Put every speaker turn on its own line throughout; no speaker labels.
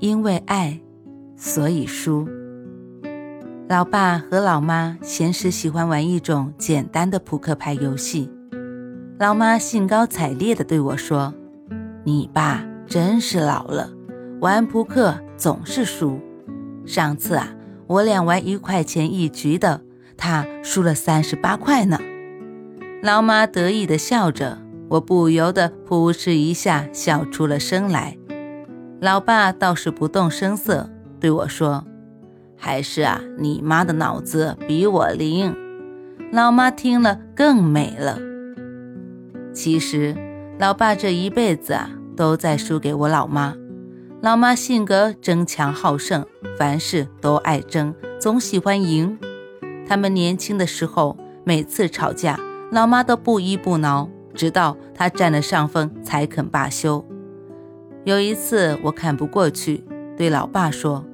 因为爱，所以输。老爸和老妈闲时喜欢玩一种简单的扑克牌游戏。老妈兴高采烈地对我说：“你爸真是老了，玩扑克总是输。上次啊，我俩玩一块钱一局的，他输了三十八块呢。”老妈得意地笑着，我不由得扑哧一下笑出了声来。老爸倒是不动声色对我说：“还是啊，你妈的脑子比我灵。”老妈听了更美了。其实，老爸这一辈子啊，都在输给我老妈。老妈性格争强好胜，凡事都爱争，总喜欢赢。他们年轻的时候，每次吵架，老妈都不依不挠，直到她占了上风才肯罢休。有一次，我看不过去，对老爸说：“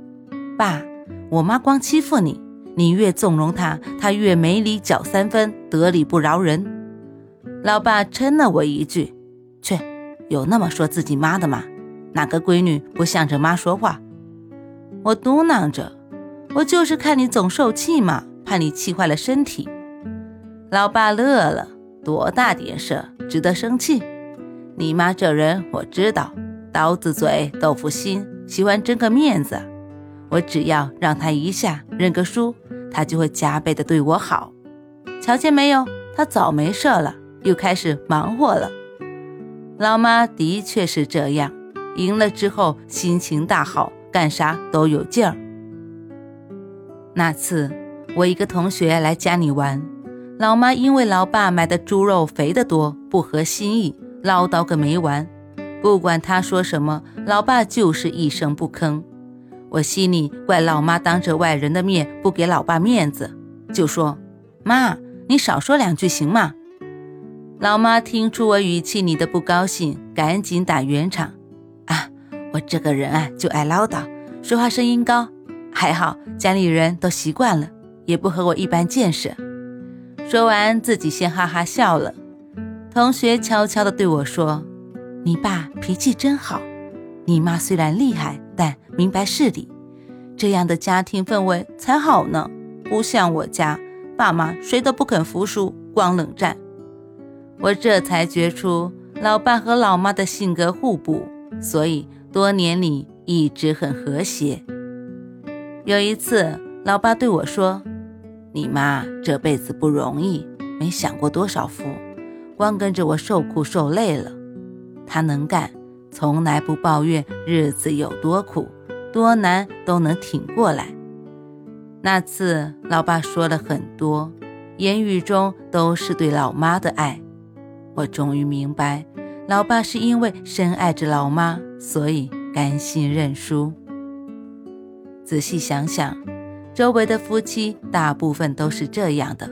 爸，我妈光欺负你，你越纵容她，她越没理搅三分，得理不饶人。”老爸嗔了我一句：“去，有那么说自己妈的吗？哪个闺女不向着妈说话？”我嘟囔着：“我就是看你总受气嘛，怕你气坏了身体。”老爸乐了：“多大点事，值得生气？你妈这人，我知道。”刀子嘴豆腐心，喜欢争个面子。我只要让他一下认个输，他就会加倍的对我好。瞧见没有，他早没事了，又开始忙活了。老妈的确是这样，赢了之后心情大好，干啥都有劲儿。那次我一个同学来家里玩，老妈因为老爸买的猪肉肥得多，不合心意，唠叨个没完。不管他说什么，老爸就是一声不吭。我心里怪老妈当着外人的面不给老爸面子，就说：“妈，你少说两句行吗？”老妈听出我语气里的不高兴，赶紧打圆场：“啊，我这个人啊就爱唠叨，说话声音高。还好家里人都习惯了，也不和我一般见识。”说完，自己先哈哈笑了。同学悄悄地对我说。你爸脾气真好，你妈虽然厉害，但明白事理，这样的家庭氛围才好呢。不像我家，爸妈谁都不肯服输，光冷战。我这才觉出老爸和老妈的性格互补，所以多年里一直很和谐。有一次，老爸对我说：“你妈这辈子不容易，没享过多少福，光跟着我受苦受累了。”他能干，从来不抱怨日子有多苦、多难，都能挺过来。那次，老爸说了很多，言语中都是对老妈的爱。我终于明白，老爸是因为深爱着老妈，所以甘心认输。仔细想想，周围的夫妻大部分都是这样的：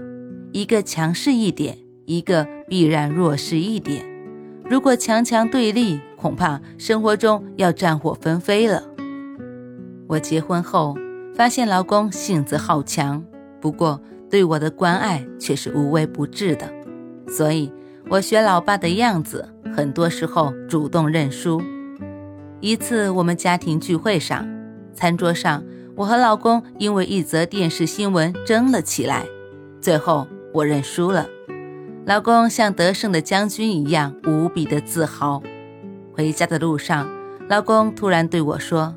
一个强势一点，一个必然弱势一点。如果强强对立，恐怕生活中要战火纷飞了。我结婚后发现老公性子好强，不过对我的关爱却是无微不至的，所以我学老爸的样子，很多时候主动认输。一次我们家庭聚会上，餐桌上我和老公因为一则电视新闻争了起来，最后我认输了。老公像得胜的将军一样无比的自豪。回家的路上，老公突然对我说：“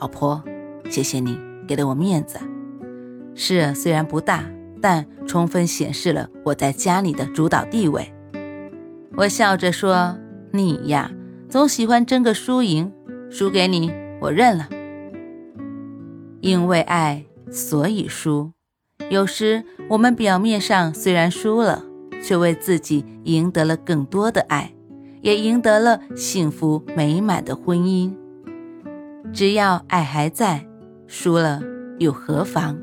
老婆，谢谢你给了我面子。事虽然不大，但充分显示了我在家里的主导地位。”我笑着说：“你呀，总喜欢争个输赢，输给你，我认了。因为爱，所以输。有时我们表面上虽然输了。”却为自己赢得了更多的爱，也赢得了幸福美满的婚姻。只要爱还在，输了又何妨？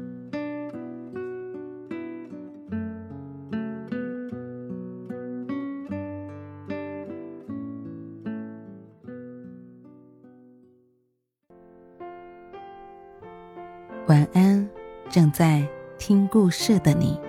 晚安，正在听故事的你。